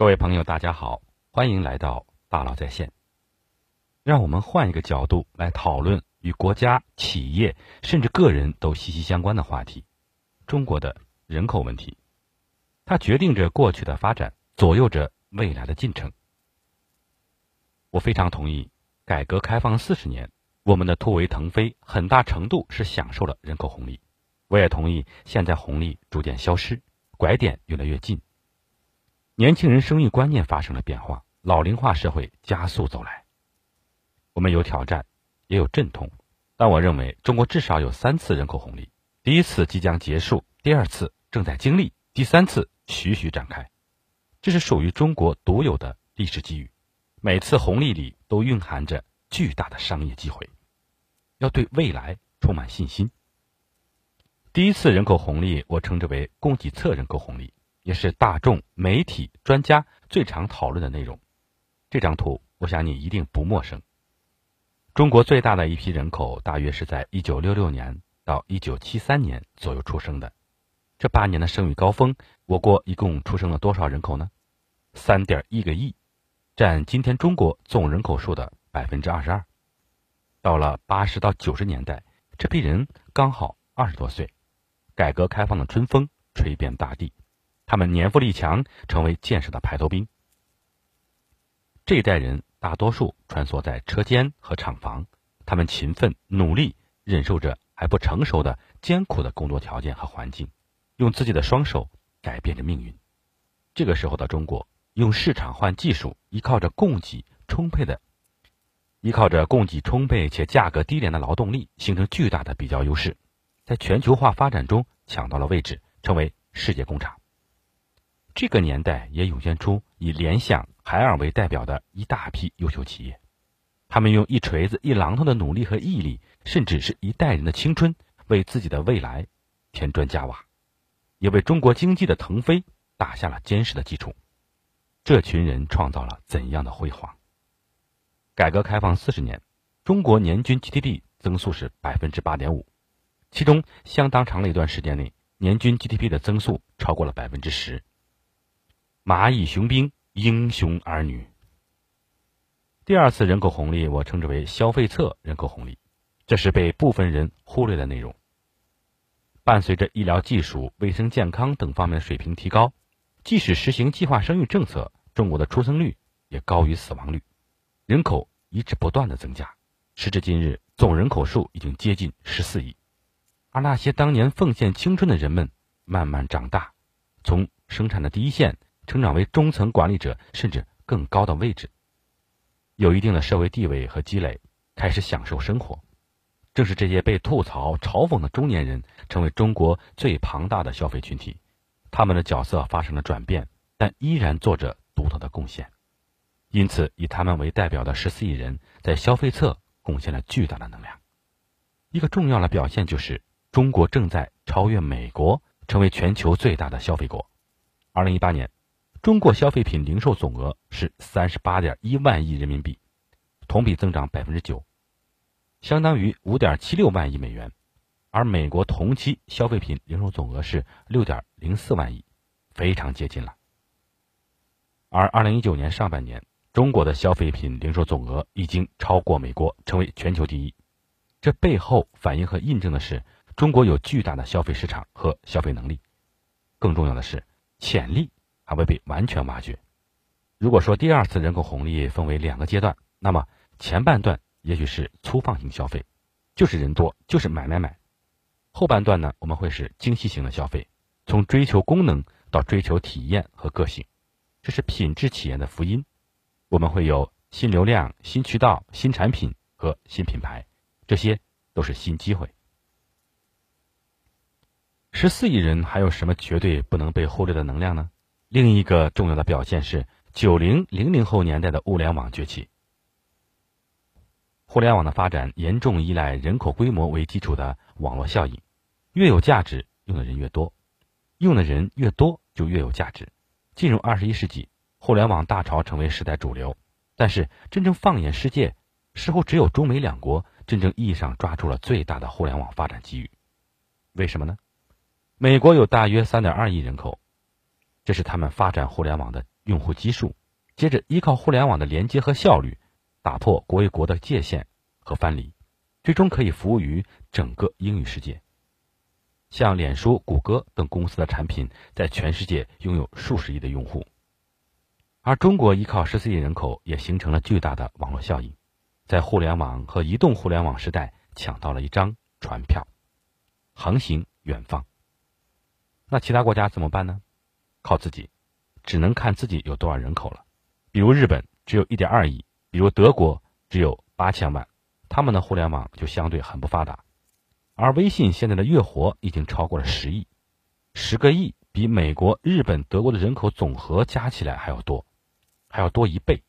各位朋友，大家好，欢迎来到大佬在线。让我们换一个角度来讨论与国家、企业甚至个人都息息相关的话题——中国的人口问题。它决定着过去的发展，左右着未来的进程。我非常同意，改革开放四十年，我们的突围腾飞很大程度是享受了人口红利。我也同意，现在红利逐渐消失，拐点越来越近。年轻人生育观念发生了变化，老龄化社会加速走来。我们有挑战，也有阵痛，但我认为中国至少有三次人口红利：第一次即将结束，第二次正在经历，第三次徐徐展开。这是属于中国独有的历史机遇，每次红利里都蕴含着巨大的商业机会，要对未来充满信心。第一次人口红利，我称之为供给侧人口红利。也是大众、媒体、专家最常讨论的内容。这张图，我想你一定不陌生。中国最大的一批人口，大约是在1966年到1973年左右出生的。这八年的生育高峰，我国一共出生了多少人口呢？3.1个亿，占今天中国总人口数的百分之二十二。到了80到90年代，这批人刚好二十多岁，改革开放的春风吹遍大地。他们年富力强，成为建设的排头兵。这一代人大多数穿梭在车间和厂房，他们勤奋努力，忍受着还不成熟的艰苦的工作条件和环境，用自己的双手改变着命运。这个时候的中国，用市场换技术，依靠着供给充沛的，依靠着供给充沛且价格低廉的劳动力，形成巨大的比较优势，在全球化发展中抢到了位置，成为世界工厂。这个年代也涌现出以联想、海尔为代表的一大批优秀企业，他们用一锤子、一榔头的努力和毅力，甚至是一代人的青春，为自己的未来添砖加瓦，也为中国经济的腾飞打下了坚实的基础。这群人创造了怎样的辉煌？改革开放四十年，中国年均 GDP 增速是百分之八点五，其中相当长的一段时间内，年均 GDP 的增速超过了百分之十。蚂蚁雄兵，英雄儿女。第二次人口红利，我称之为消费侧人口红利，这是被部分人忽略的内容。伴随着医疗技术、卫生健康等方面的水平提高，即使实行计划生育政策，中国的出生率也高于死亡率，人口一直不断的增加。时至今日，总人口数已经接近十四亿，而那些当年奉献青春的人们，慢慢长大，从生产的第一线。成长为中层管理者，甚至更高的位置，有一定的社会地位和积累，开始享受生活。正是这些被吐槽、嘲讽的中年人，成为中国最庞大的消费群体。他们的角色发生了转变，但依然做着独特的贡献。因此，以他们为代表的十四亿人，在消费侧贡献了巨大的能量。一个重要的表现就是，中国正在超越美国，成为全球最大的消费国。二零一八年。中国消费品零售总额是三十八点一万亿人民币，同比增长百分之九，相当于五点七六万亿美元，而美国同期消费品零售总额是六点零四万亿，非常接近了。而二零一九年上半年，中国的消费品零售总额已经超过美国，成为全球第一。这背后反映和印证的是，中国有巨大的消费市场和消费能力，更重要的是潜力。还未被完全挖掘。如果说第二次人口红利分为两个阶段，那么前半段也许是粗放型消费，就是人多就是买买买；后半段呢，我们会是精细型的消费，从追求功能到追求体验和个性，这是品质企业的福音。我们会有新流量、新渠道、新产品和新品牌，这些都是新机会。十四亿人还有什么绝对不能被忽略的能量呢？另一个重要的表现是九零零零后年代的物联网崛起。互联网的发展严重依赖人口规模为基础的网络效应，越有价值，用的人越多，用的人越多就越有价值。进入二十一世纪，互联网大潮成为时代主流，但是真正放眼世界，似乎只有中美两国真正意义上抓住了最大的互联网发展机遇。为什么呢？美国有大约三点二亿人口。这是他们发展互联网的用户基数，接着依靠互联网的连接和效率，打破国与国的界限和藩篱，最终可以服务于整个英语世界。像脸书、谷歌等公司的产品，在全世界拥有数十亿的用户，而中国依靠十四亿人口，也形成了巨大的网络效应，在互联网和移动互联网时代抢到了一张船票，航行远方。那其他国家怎么办呢？靠自己，只能看自己有多少人口了。比如日本只有一点二亿，比如德国只有八千万，他们的互联网就相对很不发达。而微信现在的月活已经超过了十亿，十个亿比美国、日本、德国的人口总和加起来还要多，还要多一倍。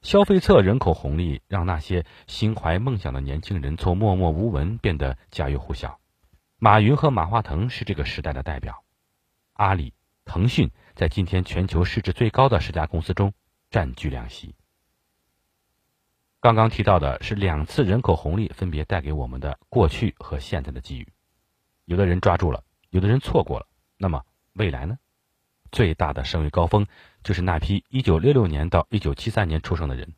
消费侧人口红利让那些心怀梦想的年轻人从默默无闻变得家喻户晓。马云和马化腾是这个时代的代表，阿里、腾讯在今天全球市值最高的十家公司中占据两席。刚刚提到的是两次人口红利分别带给我们的过去和现在的机遇，有的人抓住了，有的人错过了。那么未来呢？最大的生育高峰就是那批1966年到1973年出生的人。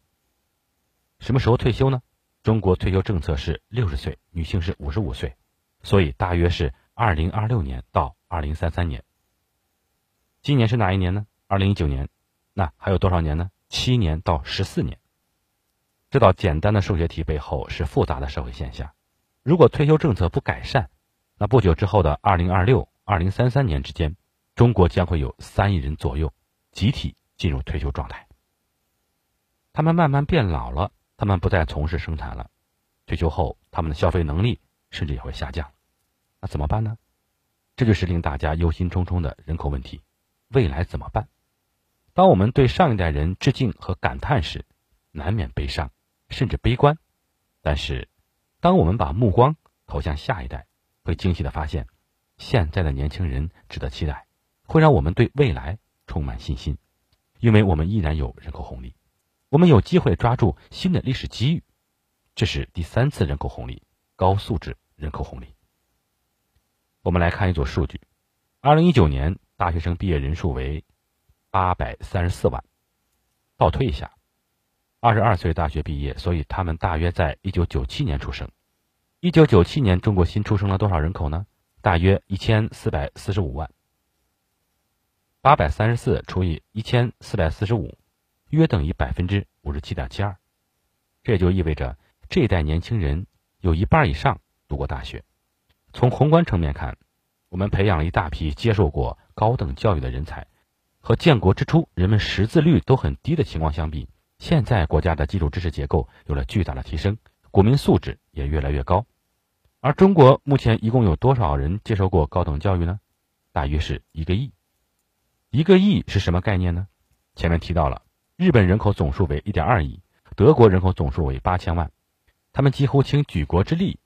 什么时候退休呢？中国退休政策是60岁，女性是55岁，所以大约是2026年到2033年。今年是哪一年呢？2019年，那还有多少年呢？七年到十四年。这道简单的数学题背后是复杂的社会现象。如果退休政策不改善，那不久之后的二零二六、二零三三年之间，中国将会有三亿人左右集体进入退休状态。他们慢慢变老了，他们不再从事生产了，退休后他们的消费能力甚至也会下降。那怎么办呢？这就是令大家忧心忡忡的人口问题。未来怎么办？当我们对上一代人致敬和感叹时，难免悲伤。甚至悲观，但是，当我们把目光投向下一代，会惊喜的发现，现在的年轻人值得期待，会让我们对未来充满信心，因为我们依然有人口红利，我们有机会抓住新的历史机遇。这是第三次人口红利，高素质人口红利。我们来看一组数据：二零一九年大学生毕业人数为八百三十四万，倒推一下。二十二岁大学毕业，所以他们大约在一九九七年出生。一九九七年，中国新出生了多少人口呢？大约一千四百四十五万。八百三十四除以一千四百四十五，约等于百分之五十七点七二。这就意味着这一代年轻人有一半以上读过大学。从宏观层面看，我们培养了一大批接受过高等教育的人才。和建国之初人们识字率都很低的情况相比。现在国家的基础知识结构有了巨大的提升，国民素质也越来越高。而中国目前一共有多少人接受过高等教育呢？大约是一个亿。一个亿是什么概念呢？前面提到了，日本人口总数为一点二亿，德国人口总数为八千万，他们几乎倾举国之力，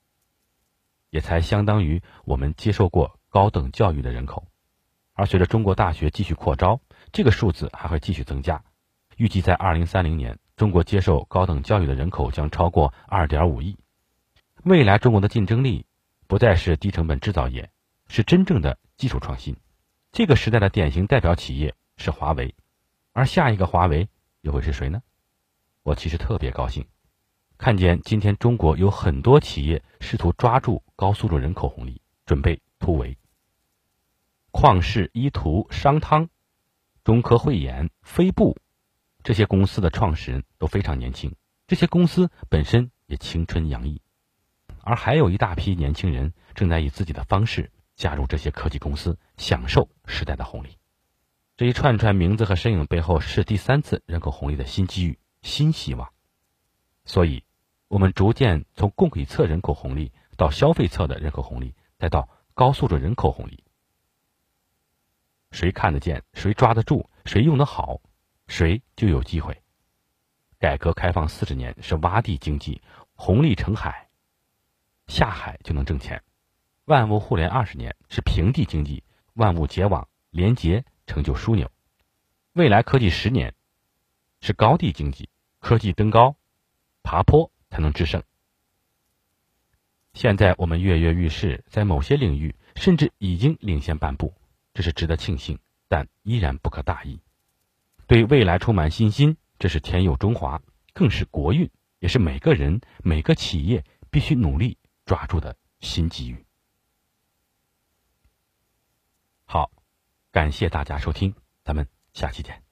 也才相当于我们接受过高等教育的人口。而随着中国大学继续扩招，这个数字还会继续增加。预计在二零三零年，中国接受高等教育的人口将超过二点五亿。未来中国的竞争力不再是低成本制造业，是真正的技术创新。这个时代的典型代表企业是华为，而下一个华为又会是谁呢？我其实特别高兴，看见今天中国有很多企业试图抓住高速度人口红利，准备突围。旷视、依图、商汤、中科慧眼、飞布。这些公司的创始人都非常年轻，这些公司本身也青春洋溢，而还有一大批年轻人正在以自己的方式加入这些科技公司，享受时代的红利。这一串串名字和身影背后，是第三次人口红利的新机遇、新希望。所以，我们逐渐从供给侧人口红利到消费侧的人口红利，再到高素质人口红利。谁看得见？谁抓得住？谁用得好？谁就有机会。改革开放四十年是洼地经济，红利成海，下海就能挣钱；万物互联二十年是平地经济，万物结网连接成就枢纽；未来科技十年是高地经济，科技登高，爬坡才能制胜。现在我们跃跃欲试，在某些领域甚至已经领先半步，这是值得庆幸，但依然不可大意。对未来充满信心，这是天佑中华，更是国运，也是每个人、每个企业必须努力抓住的新机遇。好，感谢大家收听，咱们下期见。